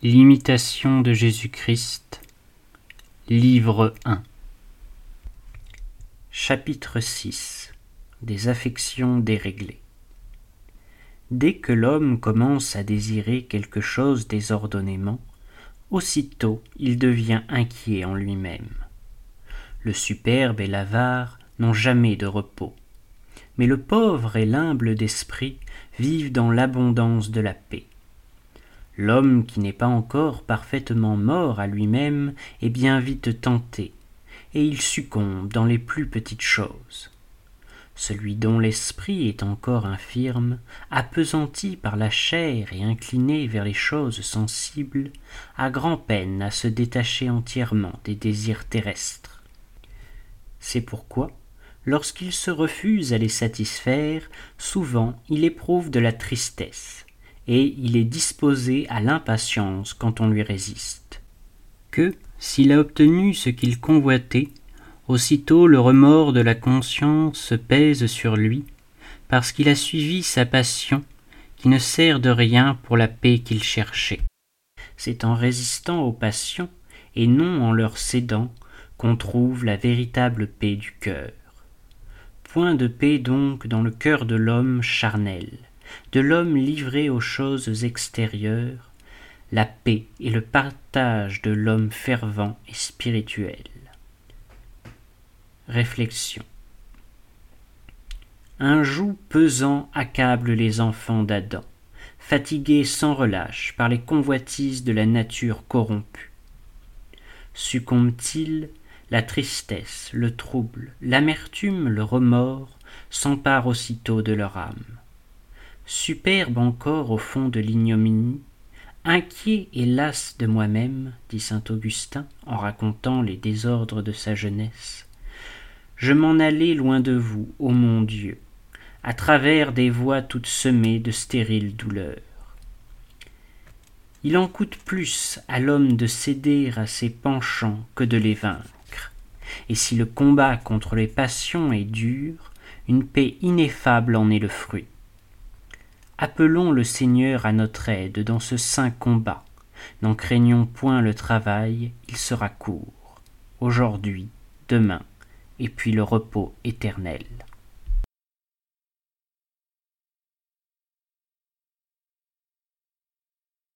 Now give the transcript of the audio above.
L'imitation de Jésus-Christ, livre 1 Chapitre 6 Des affections déréglées Dès que l'homme commence à désirer quelque chose désordonnément, aussitôt il devient inquiet en lui-même. Le superbe et l'avare n'ont jamais de repos, mais le pauvre et l'humble d'esprit vivent dans l'abondance de la paix. L'homme qui n'est pas encore parfaitement mort à lui-même est bien vite tenté, et il succombe dans les plus petites choses. Celui dont l'esprit est encore infirme, appesanti par la chair et incliné vers les choses sensibles, a grand-peine à se détacher entièrement des désirs terrestres. C'est pourquoi, lorsqu'il se refuse à les satisfaire, souvent il éprouve de la tristesse, et il est disposé à l'impatience quand on lui résiste. Que, s'il a obtenu ce qu'il convoitait, aussitôt le remords de la conscience pèse sur lui, parce qu'il a suivi sa passion, qui ne sert de rien pour la paix qu'il cherchait. C'est en résistant aux passions, et non en leur cédant, qu'on trouve la véritable paix du cœur. Point de paix donc dans le cœur de l'homme charnel de l'homme livré aux choses extérieures, la paix et le partage de l'homme fervent et spirituel. Réflexion. Un joug pesant accable les enfants d'Adam, fatigués sans relâche par les convoitises de la nature corrompue. Succombent-ils la tristesse, le trouble, l'amertume, le remords s'emparent aussitôt de leur âme superbe encore au fond de l'ignominie, inquiet et las de moi-même, dit saint Augustin en racontant les désordres de sa jeunesse, je m'en allais loin de vous, ô mon Dieu, à travers des voies toutes semées de stériles douleurs. Il en coûte plus à l'homme de céder à ses penchants que de les vaincre, et si le combat contre les passions est dur, une paix ineffable en est le fruit. Appelons le Seigneur à notre aide dans ce saint combat. N'en craignons point le travail, il sera court, aujourd'hui, demain, et puis le repos éternel.